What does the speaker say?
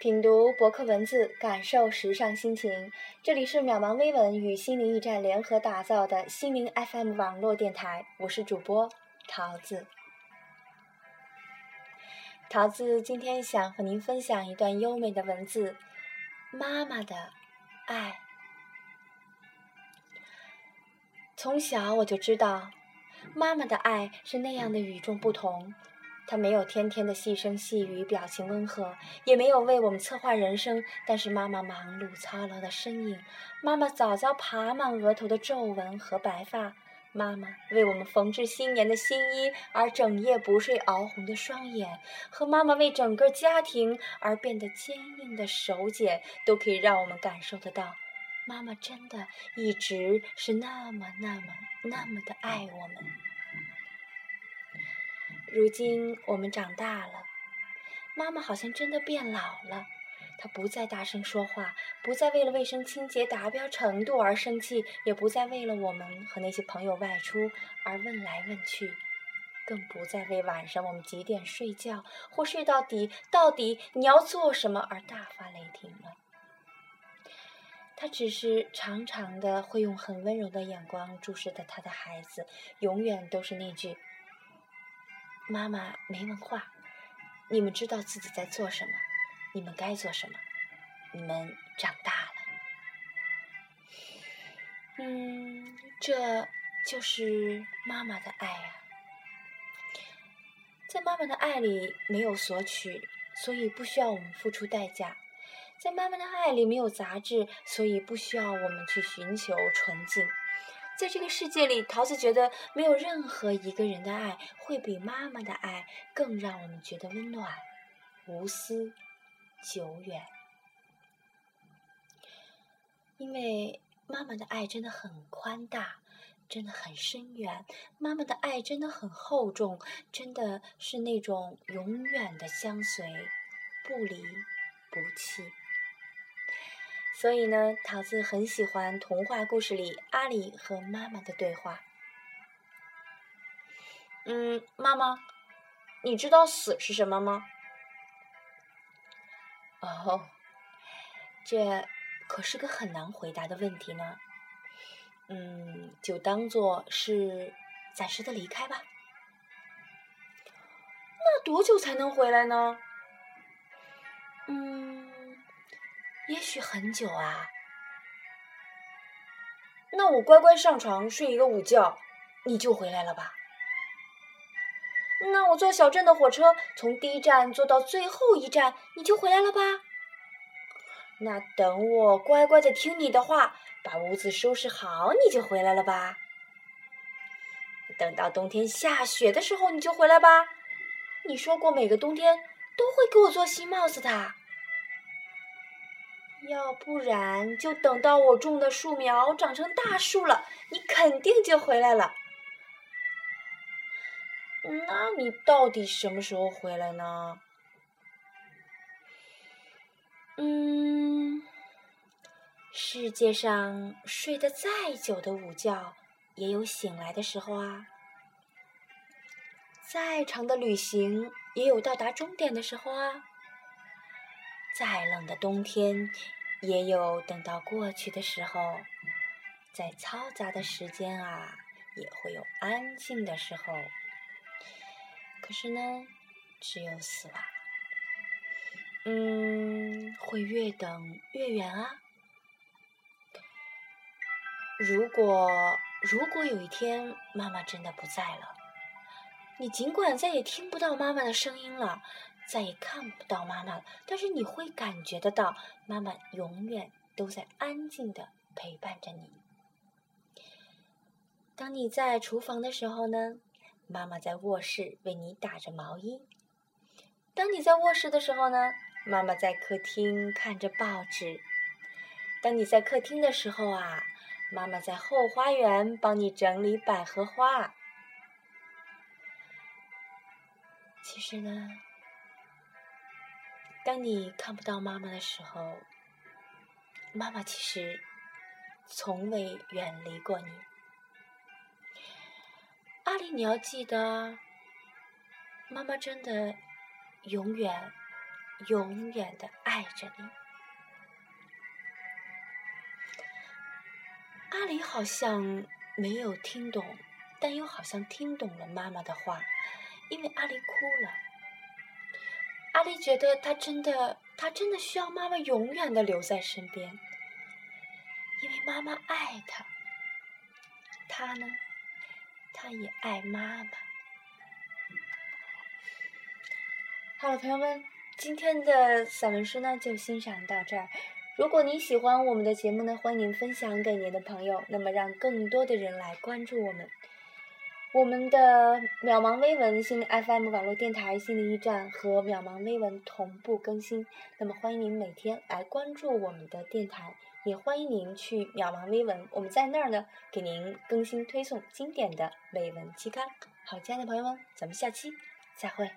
品读博客文字，感受时尚心情。这里是渺茫微文与心灵驿站联合打造的心灵 FM 网络电台，我是主播桃子。桃子今天想和您分享一段优美的文字：妈妈的爱。从小我就知道，妈妈的爱是那样的与众不同。他没有天天的细声细语，表情温和，也没有为我们策划人生。但是妈妈忙碌操劳的身影，妈妈早早爬满额头的皱纹和白发，妈妈为我们缝制新年的新衣而整夜不睡熬红的双眼，和妈妈为整个家庭而变得坚硬的手茧，都可以让我们感受得到，妈妈真的一直是那么那么那么的爱我们。如今我们长大了，妈妈好像真的变老了。她不再大声说话，不再为了卫生清洁达标程度而生气，也不再为了我们和那些朋友外出而问来问去，更不再为晚上我们几点睡觉或睡到底到底你要做什么而大发雷霆了。她只是常常的会用很温柔的眼光注视着她的孩子，永远都是那句。妈妈没文化，你们知道自己在做什么，你们该做什么，你们长大了。嗯，这就是妈妈的爱呀。在妈妈的爱里没有索取，所以不需要我们付出代价；在妈妈的爱里没有杂质，所以不需要我们去寻求纯净。在这个世界里，桃子觉得没有任何一个人的爱会比妈妈的爱更让我们觉得温暖、无私、久远。因为妈妈的爱真的很宽大，真的很深远，妈妈的爱真的很厚重，真的是那种永远的相随，不离不弃。所以呢，桃子很喜欢童话故事里阿里和妈妈的对话。嗯，妈妈，你知道死是什么吗？哦，这可是个很难回答的问题呢。嗯，就当做是暂时的离开吧。那多久才能回来呢？嗯。也许很久啊，那我乖乖上床睡一个午觉，你就回来了吧？那我坐小镇的火车，从第一站坐到最后一站，你就回来了吧？那等我乖乖的听你的话，把屋子收拾好，你就回来了吧？等到冬天下雪的时候，你就回来吧？你说过每个冬天都会给我做新帽子的。要不然，就等到我种的树苗长成大树了，你肯定就回来了。那你到底什么时候回来呢？嗯，世界上睡得再久的午觉，也有醒来的时候啊。再长的旅行，也有到达终点的时候啊。再冷的冬天。也有等到过去的时候，在嘈杂的时间啊，也会有安静的时候。可是呢，只有死亡，嗯，会越等越远啊。如果如果有一天妈妈真的不在了，你尽管再也听不到妈妈的声音了。再也看不到妈妈了，但是你会感觉得到，妈妈永远都在安静的陪伴着你。当你在厨房的时候呢，妈妈在卧室为你打着毛衣；当你在卧室的时候呢，妈妈在客厅看着报纸；当你在客厅的时候啊，妈妈在后花园帮你整理百合花。其实呢。当你看不到妈妈的时候，妈妈其实从未远离过你。阿里，你要记得，妈妈真的永远、永远的爱。着你。阿里好像没有听懂，但又好像听懂了妈妈的话，因为阿里哭了。阿丽觉得他真的，他真的需要妈妈永远的留在身边，因为妈妈爱他。他呢，他也爱妈妈。好了，朋友们，今天的散文书呢就欣赏到这儿。如果您喜欢我们的节目呢，欢迎分享给您的朋友，那么让更多的人来关注我们。我们的渺茫微文心灵 FM 网络电台心灵驿站和渺茫微文同步更新，那么欢迎您每天来关注我们的电台，也欢迎您去渺茫微文，我们在那儿呢给您更新推送经典的美文期刊。好，亲爱的朋友们，咱们下期再会。